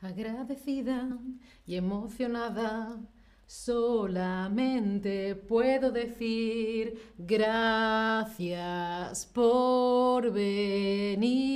agradecida y emocionada. Solamente puedo decir gracias por venir.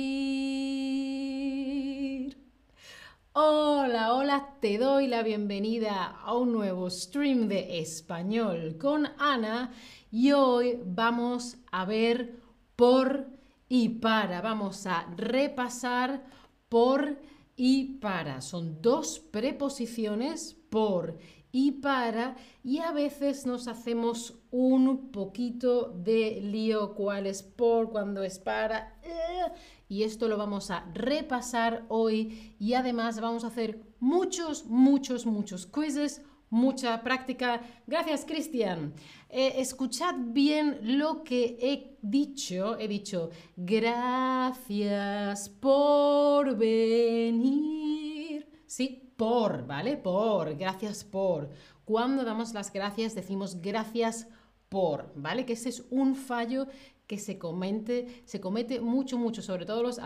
Hola, hola, te doy la bienvenida a un nuevo stream de español con Ana y hoy vamos a ver por y para. Vamos a repasar por y para. Son dos preposiciones por y para y a veces nos hacemos un poquito de lío cuál es por, cuando es para. Eh, y esto lo vamos a repasar hoy y además vamos a hacer muchos, muchos, muchos quizzes mucha práctica. Gracias, Cristian. Eh, escuchad bien lo que he dicho. He dicho, gracias por venir. Sí, por, ¿vale? Por, gracias por. Cuando damos las gracias decimos gracias por, ¿vale? Que ese es un fallo que se, comente, se comete mucho, mucho, sobre todo los,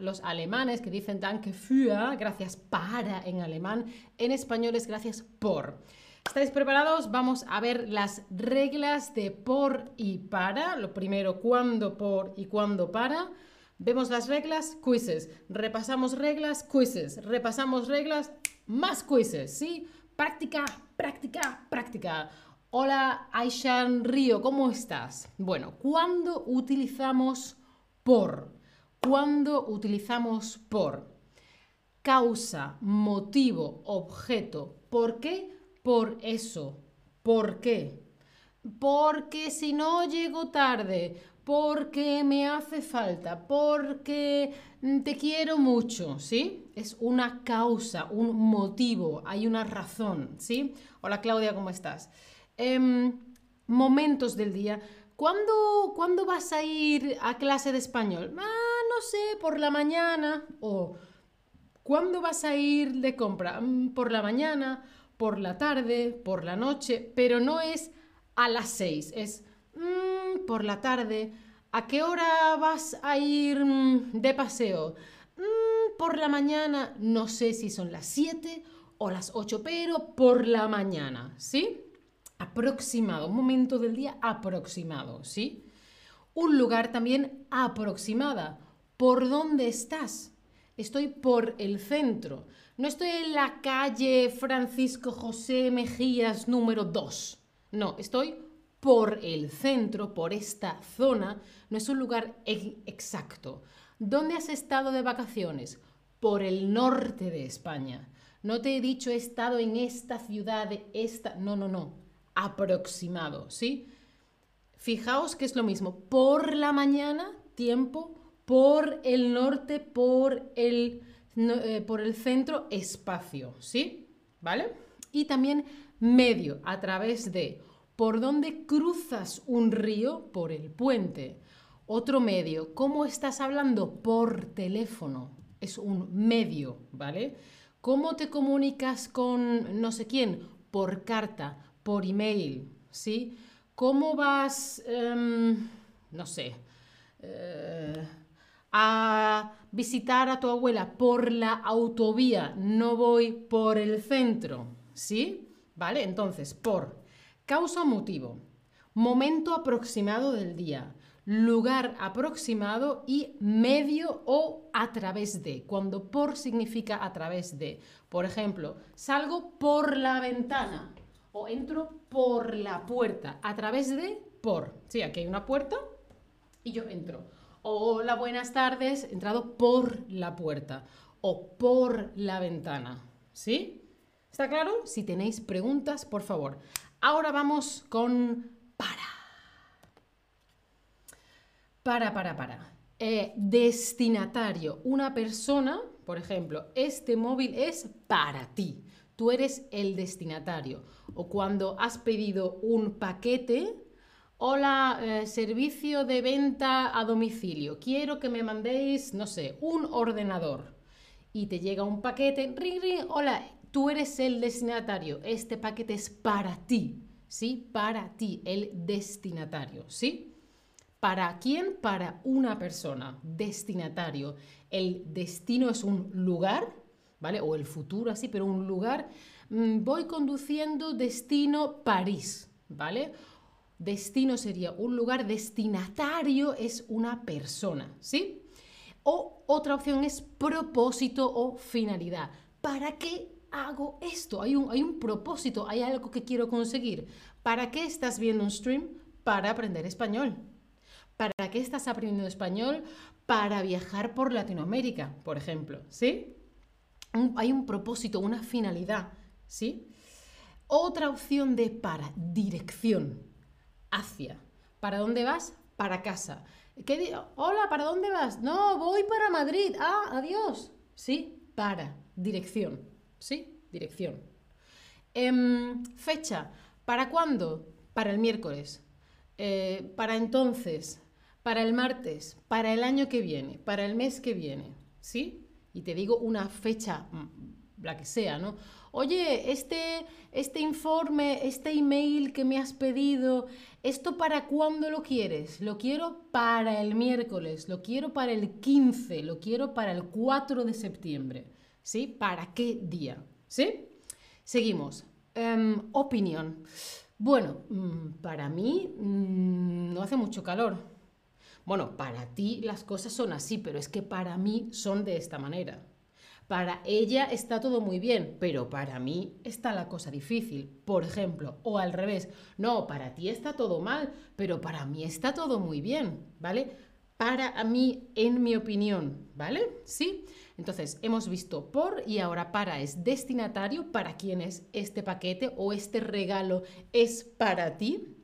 los alemanes que dicen danke für, gracias para en alemán, en español es gracias por. ¿Estáis preparados? Vamos a ver las reglas de por y para. Lo primero, cuándo, por y cuándo para. Vemos las reglas, quizzes. Repasamos reglas, quizzes. Repasamos reglas, más quizzes, ¿sí? Práctica, práctica, práctica. Hola Aishan Río, ¿cómo estás? Bueno, ¿cuándo utilizamos por? ¿Cuándo utilizamos por? Causa, motivo, objeto. ¿Por qué? Por eso. ¿Por qué? Porque si no llego tarde, porque me hace falta, porque te quiero mucho, ¿sí? Es una causa, un motivo, hay una razón, ¿sí? Hola Claudia, ¿cómo estás? Em, momentos del día. ¿Cuándo, ¿Cuándo, vas a ir a clase de español? Ah, no sé, por la mañana. O ¿cuándo vas a ir de compra? Mm, por la mañana por la tarde, por la noche, pero no es a las seis, es mm, por la tarde. ¿A qué hora vas a ir mm, de paseo? Por la mañana, no sé si son las siete o las ocho, pero por la mañana, ¿sí? Aproximado, un momento del día aproximado, ¿sí? Un lugar también aproximada. ¿Por dónde estás? Estoy por el centro. No estoy en la calle Francisco José Mejías número 2. No, estoy por el centro, por esta zona. No es un lugar exacto. ¿Dónde has estado de vacaciones? Por el norte de España. No te he dicho he estado en esta ciudad, esta. No, no, no. Aproximado, ¿sí? Fijaos que es lo mismo. Por la mañana, tiempo. Por el norte, por el eh, por el centro espacio, ¿sí? ¿Vale? Y también medio, a través de por dónde cruzas un río, por el puente. Otro medio, ¿cómo estás hablando? Por teléfono. Es un medio, ¿vale? ¿Cómo te comunicas con no sé quién? Por carta, por email, ¿sí? ¿Cómo vas, em, no sé, eh, a visitar a tu abuela por la autovía, no voy por el centro, ¿sí? ¿Vale? Entonces, por causa o motivo, momento aproximado del día, lugar aproximado y medio o a través de, cuando por significa a través de. Por ejemplo, salgo por la ventana o entro por la puerta, a través de por. Sí, aquí hay una puerta y yo entro hola, buenas tardes, he entrado por la puerta o por la ventana. ¿Sí? ¿Está claro? Si tenéis preguntas, por favor. Ahora vamos con para. Para, para, para. Eh, destinatario. Una persona, por ejemplo, este móvil es para ti. Tú eres el destinatario. O cuando has pedido un paquete, Hola, eh, servicio de venta a domicilio. Quiero que me mandéis, no sé, un ordenador. Y te llega un paquete. Ring, ring. Hola, tú eres el destinatario. Este paquete es para ti. ¿Sí? Para ti, el destinatario. ¿Sí? ¿Para quién? Para una persona. Destinatario. El destino es un lugar ¿vale? O el futuro así, pero un lugar. Mm, voy conduciendo destino París, ¿vale? Destino sería un lugar, destinatario es una persona, ¿sí? O otra opción es propósito o finalidad. ¿Para qué hago esto? Hay un, hay un propósito, hay algo que quiero conseguir. ¿Para qué estás viendo un stream? Para aprender español. ¿Para qué estás aprendiendo español? Para viajar por Latinoamérica, por ejemplo, ¿sí? Hay un propósito, una finalidad, ¿sí? Otra opción de para, dirección hacia. ¿Para dónde vas? Para casa. ¿Qué Hola, ¿para dónde vas? No, voy para Madrid. Ah, adiós. Sí, para. Dirección. ¿Sí? Dirección. Em, fecha. ¿Para cuándo? Para el miércoles. Eh, para entonces. Para el martes. Para el año que viene. Para el mes que viene. ¿Sí? Y te digo una fecha, mm, la que sea, ¿no? Oye, este, este informe, este email que me has pedido, ¿esto para cuándo lo quieres? Lo quiero para el miércoles, lo quiero para el 15, lo quiero para el 4 de septiembre. ¿Sí? ¿Para qué día? ¿Sí? Seguimos. Em, opinión. Bueno, mm, para mí mm, no hace mucho calor. Bueno, para ti las cosas son así, pero es que para mí son de esta manera. Para ella está todo muy bien, pero para mí está la cosa difícil. Por ejemplo, o al revés, no, para ti está todo mal, pero para mí está todo muy bien, ¿vale? Para mí, en mi opinión, ¿vale? Sí. Entonces, hemos visto por y ahora para es destinatario, para quién es este paquete o este regalo es para ti.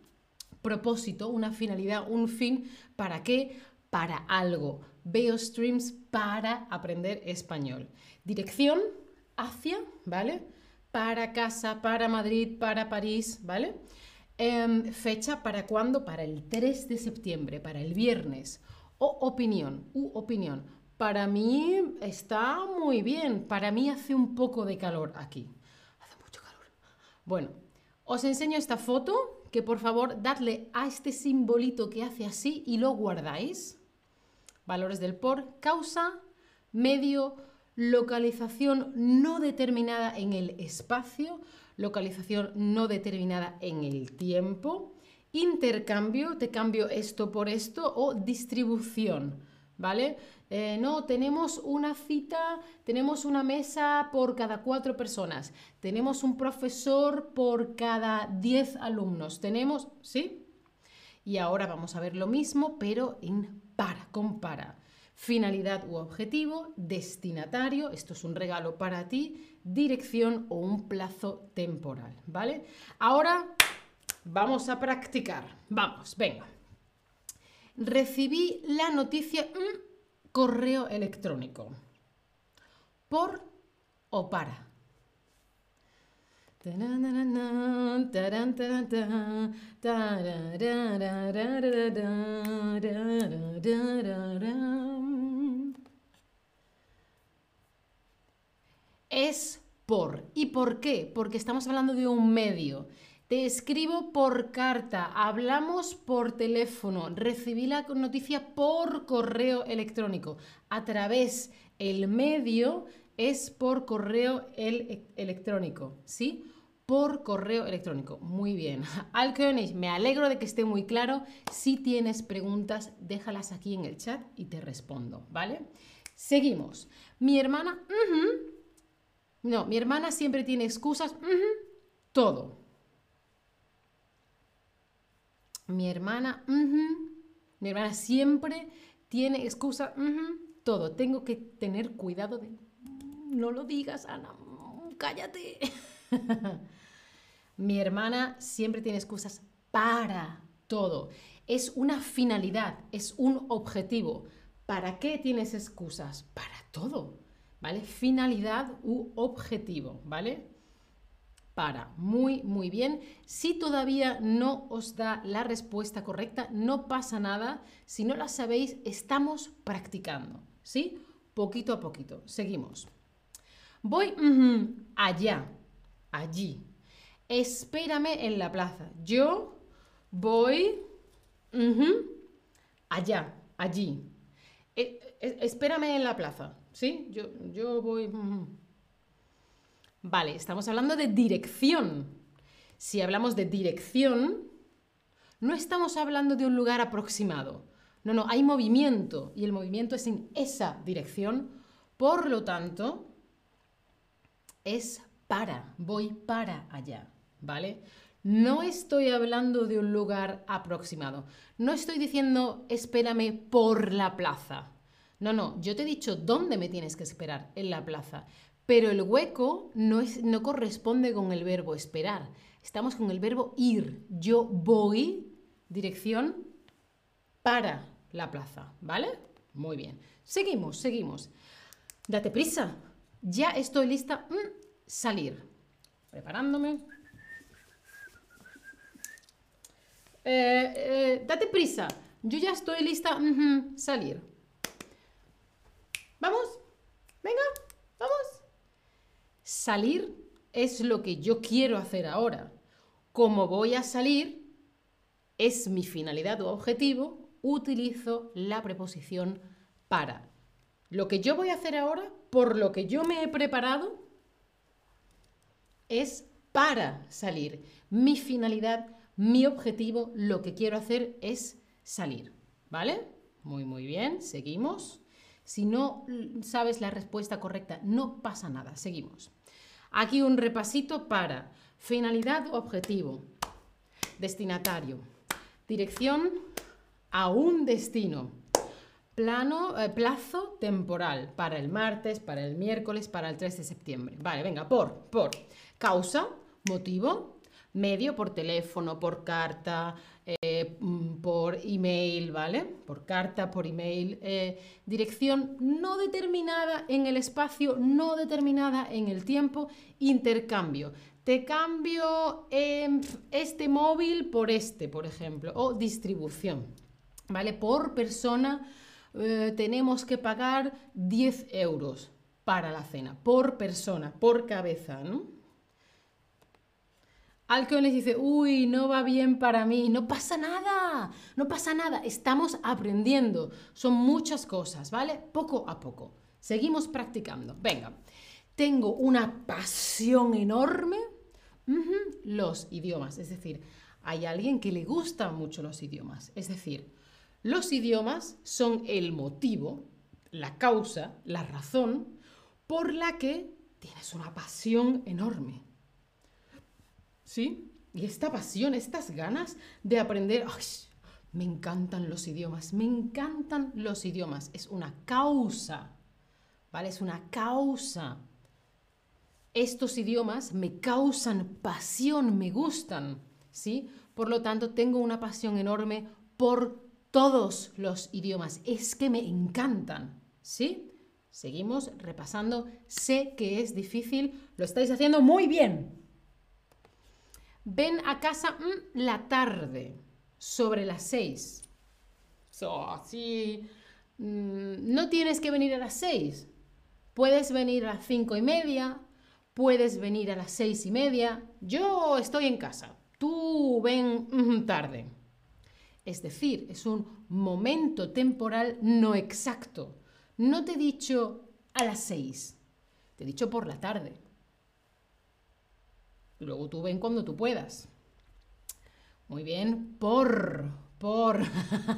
Propósito, una finalidad, un fin, ¿para qué? Para algo. Veo streams para aprender español. Dirección hacia, ¿vale? Para casa, para Madrid, para París, ¿vale? Em, fecha para cuándo? Para el 3 de septiembre, para el viernes. O opinión, u opinión. Para mí está muy bien. Para mí hace un poco de calor aquí. Hace mucho calor. Bueno, os enseño esta foto que por favor dadle a este simbolito que hace así y lo guardáis. Valores del por, causa, medio, localización no determinada en el espacio, localización no determinada en el tiempo, intercambio, te cambio esto por esto, o distribución, ¿vale? Eh, no, tenemos una cita, tenemos una mesa por cada cuatro personas, tenemos un profesor por cada diez alumnos, tenemos, ¿sí? Y ahora vamos a ver lo mismo, pero en para, compara finalidad u objetivo, destinatario, esto es un regalo para ti, dirección o un plazo temporal, ¿vale? Ahora vamos a practicar. Vamos, venga. Recibí la noticia mm, correo electrónico. ¿Por o para? Es por. ¿Y por qué? Porque estamos hablando de un medio. Te escribo por carta, hablamos por teléfono, recibí la noticia por correo electrónico. A través el medio es por correo electrónico, ¿sí? por correo electrónico. Muy bien. Al me alegro de que esté muy claro. Si tienes preguntas, déjalas aquí en el chat y te respondo, ¿vale? Seguimos. Mi hermana, no, mi hermana siempre tiene excusas, todo. Mi hermana, mi hermana siempre tiene excusas, todo. Tengo que tener cuidado de, no lo digas, Ana, cállate. Mi hermana siempre tiene excusas para todo. Es una finalidad, es un objetivo. ¿Para qué tienes excusas? Para todo, ¿vale? Finalidad u objetivo, ¿vale? Para, muy, muy bien. Si todavía no os da la respuesta correcta, no pasa nada. Si no la sabéis, estamos practicando, ¿sí? Poquito a poquito. Seguimos. Voy allá, allí. Espérame en la plaza. Yo voy allá, allí. E, e, espérame en la plaza. ¿Sí? Yo, yo voy. Vale, estamos hablando de dirección. Si hablamos de dirección, no estamos hablando de un lugar aproximado. No, no, hay movimiento y el movimiento es en esa dirección. Por lo tanto, es para, voy para allá, ¿vale? No estoy hablando de un lugar aproximado. No estoy diciendo espérame por la plaza. No, no, yo te he dicho dónde me tienes que esperar, en la plaza. Pero el hueco no, es, no corresponde con el verbo esperar. Estamos con el verbo ir. Yo voy dirección para la plaza, ¿vale? Muy bien. Seguimos, seguimos. Date prisa. Ya estoy lista. Mm, salir. Preparándome. Eh, eh, date prisa. Yo ya estoy lista. salir. ¿Vamos? Venga, vamos. Salir es lo que yo quiero hacer ahora. Como voy a salir, es mi finalidad o objetivo, utilizo la preposición para. Lo que yo voy a hacer ahora, por lo que yo me he preparado, es para salir. Mi finalidad, mi objetivo, lo que quiero hacer es salir. ¿Vale? Muy, muy bien. Seguimos. Si no sabes la respuesta correcta, no pasa nada. Seguimos. Aquí un repasito para finalidad o objetivo, destinatario, dirección a un destino, plano, eh, plazo temporal para el martes, para el miércoles, para el 3 de septiembre. Vale, venga, por, por, causa, motivo, medio por teléfono, por carta, eh, por email, ¿vale? Por carta, por email, eh, dirección no determinada en el espacio, no determinada en el tiempo, intercambio. Te cambio este móvil por este, por ejemplo, o distribución, ¿vale? Por persona eh, tenemos que pagar 10 euros para la cena, por persona, por cabeza, ¿no? Al que les dice, uy, no va bien para mí, no pasa nada, no pasa nada, estamos aprendiendo, son muchas cosas, ¿vale? Poco a poco, seguimos practicando. Venga, tengo una pasión enorme, los idiomas, es decir, hay alguien que le gustan mucho los idiomas, es decir, los idiomas son el motivo, la causa, la razón por la que tienes una pasión enorme. ¿Sí? Y esta pasión, estas ganas de aprender, me encantan los idiomas, me encantan los idiomas. Es una causa, ¿vale? Es una causa. Estos idiomas me causan pasión, me gustan, ¿sí? Por lo tanto, tengo una pasión enorme por todos los idiomas. Es que me encantan, ¿sí? Seguimos repasando. Sé que es difícil, lo estáis haciendo muy bien. Ven a casa mm, la tarde, sobre las seis. So, mm, no tienes que venir a las seis. Puedes venir a las cinco y media, puedes venir a las seis y media. Yo estoy en casa. Tú ven mm, tarde. Es decir, es un momento temporal no exacto. No te he dicho a las seis, te he dicho por la tarde. Luego tú ven cuando tú puedas. Muy bien, por, por.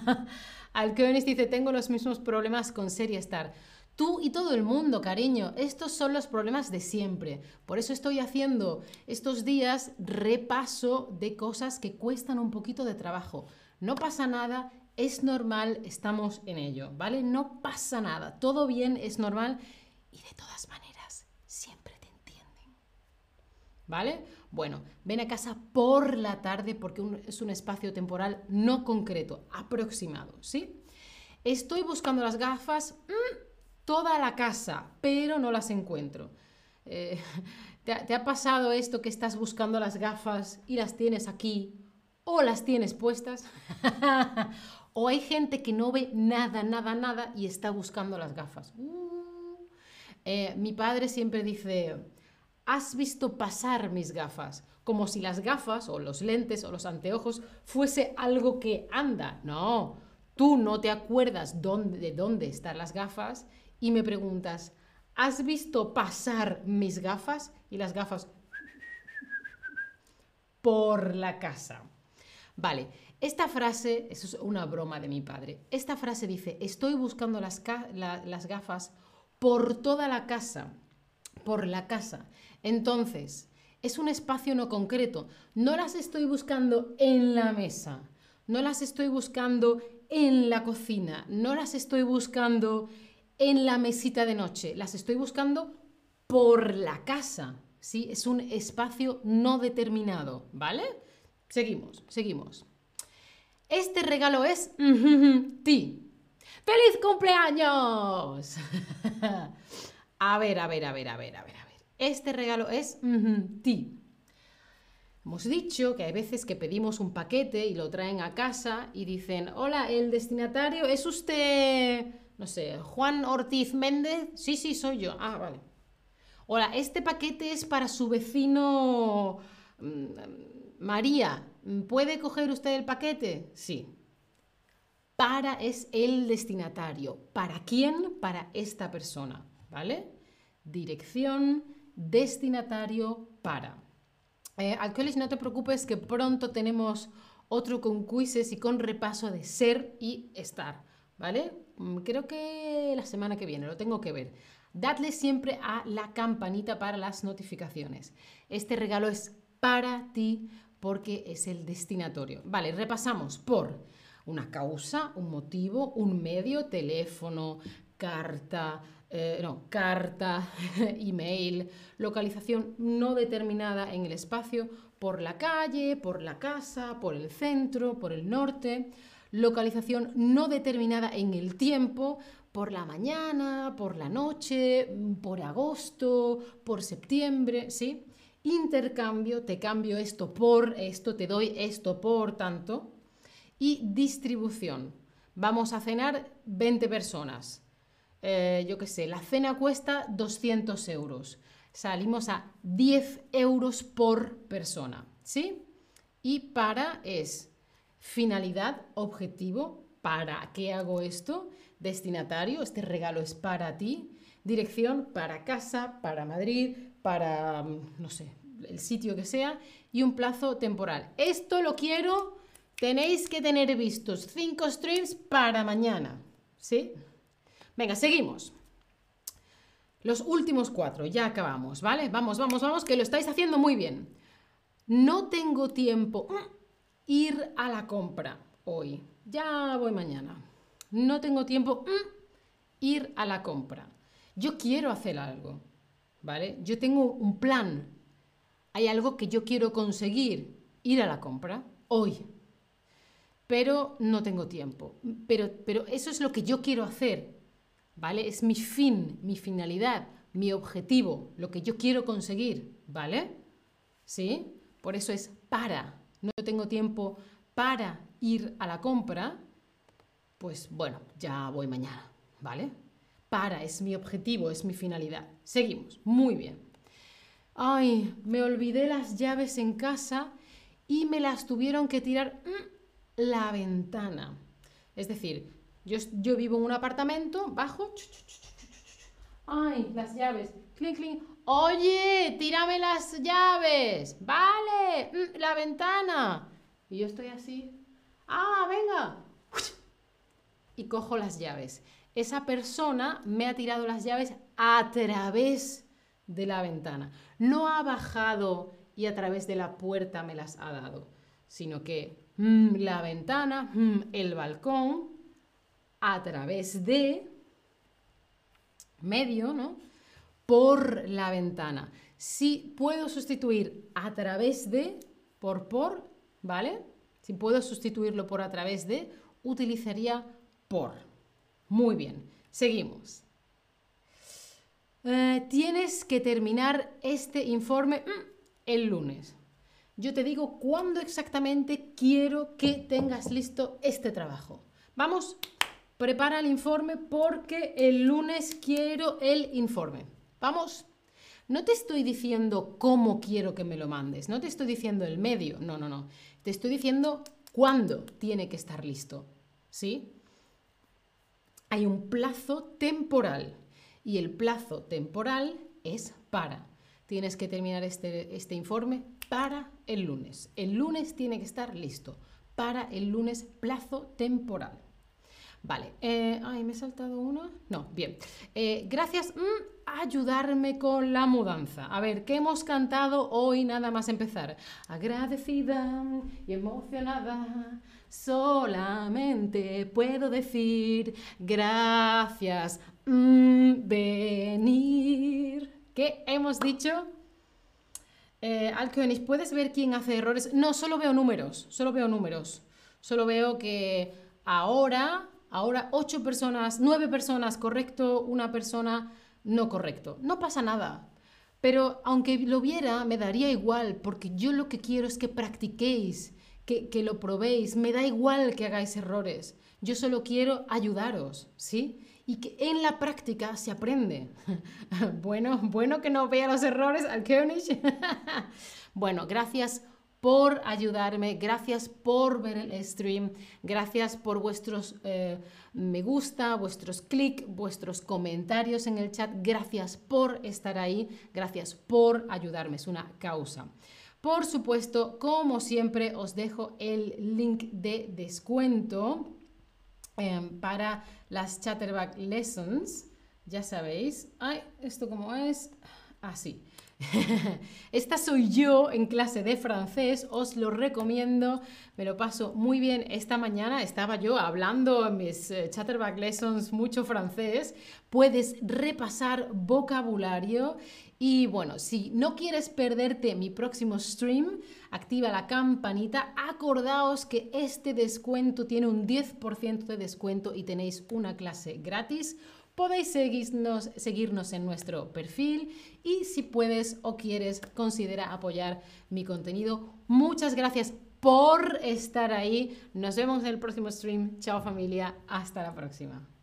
Alcones dice, tengo los mismos problemas con Serie Star. Tú y todo el mundo, cariño, estos son los problemas de siempre. Por eso estoy haciendo estos días repaso de cosas que cuestan un poquito de trabajo. No pasa nada, es normal, estamos en ello, ¿vale? No pasa nada, todo bien, es normal y de todas maneras ¿Vale? Bueno, ven a casa por la tarde porque es un espacio temporal no concreto, aproximado, ¿sí? Estoy buscando las gafas mm, toda la casa, pero no las encuentro. Eh, ¿te, ha pasado esto que estás buscando las gafas y las tienes aquí o las tienes puestas? o hay gente que no ve nada, nada, nada y está buscando las gafas. Uh. Eh, mi padre siempre dice, has visto pasar mis gafas, como si las gafas o los lentes o los anteojos fuese algo que anda. No, tú no te acuerdas dónde, de dónde están las gafas y me preguntas, ¿Has visto pasar mis gafas? Y las gafas por la casa. Vale, esta frase, eso es una broma de mi padre, esta frase dice, estoy buscando las, las gafas por toda la casa, por la casa. Entonces, es un espacio no concreto. No las estoy buscando en la mesa, no las estoy buscando en la cocina, no las estoy buscando en la mesita de noche, las estoy buscando por la casa. ¿sí? Es un espacio no determinado, ¿vale? Seguimos, seguimos. Este regalo es ti. ¡Feliz cumpleaños! a ver, a ver, a ver, a ver, a ver, a ver. Este regalo es ti. Hemos dicho que hay veces que pedimos un paquete y lo traen a casa y dicen, hola, el destinatario es usted, no sé, Juan Ortiz Méndez. Sí, sí, soy yo. Ah, vale. Hola, este paquete es para su vecino mm, María. ¿Puede coger usted el paquete? Sí. Para es el destinatario. ¿Para quién? Para esta persona. ¿Vale? Dirección, destinatario, para. Eh, no te preocupes que pronto tenemos otro con quizzes y con repaso de ser y estar. ¿Vale? Mm, creo que la semana que viene, lo tengo que ver. Dadle siempre a la campanita para las notificaciones. Este regalo es para ti porque es el destinatorio. Vale, repasamos por una causa, un motivo, un medio, teléfono, carta, eh, no, carta, email, localización no determinada en el espacio, por la calle, por la casa, por el centro, por el norte, localización no determinada en el tiempo, por la mañana, por la noche, por agosto, por septiembre, ¿sí? Intercambio, te cambio esto por esto, te doy esto por tanto. Y distribución. Vamos a cenar 20 personas. Eh, yo qué sé, la cena cuesta 200 euros. Salimos a 10 euros por persona, ¿sí? Y para es finalidad, objetivo, ¿para qué hago esto? destinatario, este regalo es para ti, dirección para casa, para Madrid, para, mm, no sé, el sitio que sea, y un plazo temporal. Esto lo quiero, tenéis que tener vistos cinco streams para mañana, ¿sí? Venga, seguimos. Los últimos cuatro, ya acabamos, ¿vale? Vamos, vamos, vamos, que lo estáis haciendo muy bien. No tengo tiempo. Mm, ir a la compra hoy. Ya voy mañana no tengo tiempo, mm, ir a la compra. Yo quiero hacer algo, ¿vale? Yo tengo un plan. Hay algo que yo quiero conseguir, ir a la compra hoy. Pero no tengo tiempo. Pero, pero eso es lo que yo quiero hacer, ¿vale? Es mi fin, mi finalidad, mi objetivo, lo que yo quiero conseguir, ¿vale? ¿Sí? Por eso es para. No tengo tiempo para ir a la compra, pues bueno, ya voy mañana, ¿vale? Para, es mi objetivo, es mi finalidad. Seguimos, muy bien. Ay, me olvidé las llaves en casa y me las tuvieron que tirar mm, la ventana. Es decir, yo, yo vivo en un apartamento bajo. Ay, las llaves. Clink, clink. Oye, tírame las llaves. Vale, mm, la ventana. Y yo estoy así. Ah, venga y cojo las llaves. Esa persona me ha tirado las llaves a través de la ventana. No ha bajado y a través de la puerta me las ha dado, sino que mm, la ventana, mm, el balcón, a través de medio, ¿no? Por la ventana. Si puedo sustituir a través de, por por, ¿vale? Si puedo sustituirlo por a través de, utilizaría por. Muy bien, seguimos. Eh, tienes que terminar este informe mm, el lunes. Yo te digo cuándo exactamente quiero que tengas listo este trabajo. Vamos, prepara el informe porque el lunes quiero el informe. Vamos. No te estoy diciendo cómo quiero que me lo mandes, no te estoy diciendo el medio, no, no, no. Te estoy diciendo cuándo tiene que estar listo. ¿Sí? hay un plazo temporal Y el plazo temporal es para. Tienes que terminar este, este informe para el lunes. El lunes tiene que estar listo. Para el lunes plazo temporal. Vale, eh, ay, me he saltado uno. No, bien. Eh, gracias mm, ayudarme con la mudanza. A ver, ¿qué hemos cantado hoy nada más empezar? Agradecida y emocionada, solamente puedo decir gracias, mm, venir. ¿Qué hemos dicho? Eh, ¿puedes ver quién hace errores? No, solo veo números, solo veo números. Solo veo que ahora Ahora ocho personas, nueve personas correcto, una persona no correcto. No pasa nada. Pero aunque lo viera, me daría igual, porque yo lo que quiero es que practiquéis, que, que lo probéis. Me da igual que hagáis errores. Yo solo quiero ayudaros, ¿sí? y que en la práctica se aprende. bueno, bueno que no vea los errores al König. bueno, gracias por ayudarme, gracias por ver el stream, gracias por vuestros eh, me gusta, vuestros clics, vuestros comentarios en el chat, gracias por estar ahí, gracias por ayudarme, es una causa. Por supuesto, como siempre, os dejo el link de descuento em, para las Chatterback Lessons. Ya sabéis. Ay, ¿esto cómo es? Así. Esta soy yo en clase de francés, os lo recomiendo, me lo paso muy bien. Esta mañana estaba yo hablando en mis eh, Chatterback Lessons mucho francés, puedes repasar vocabulario y bueno, si no quieres perderte mi próximo stream, activa la campanita. Acordaos que este descuento tiene un 10% de descuento y tenéis una clase gratis podéis seguirnos, seguirnos en nuestro perfil y si puedes o quieres, considera apoyar mi contenido. Muchas gracias por estar ahí. Nos vemos en el próximo stream. Chao familia. Hasta la próxima.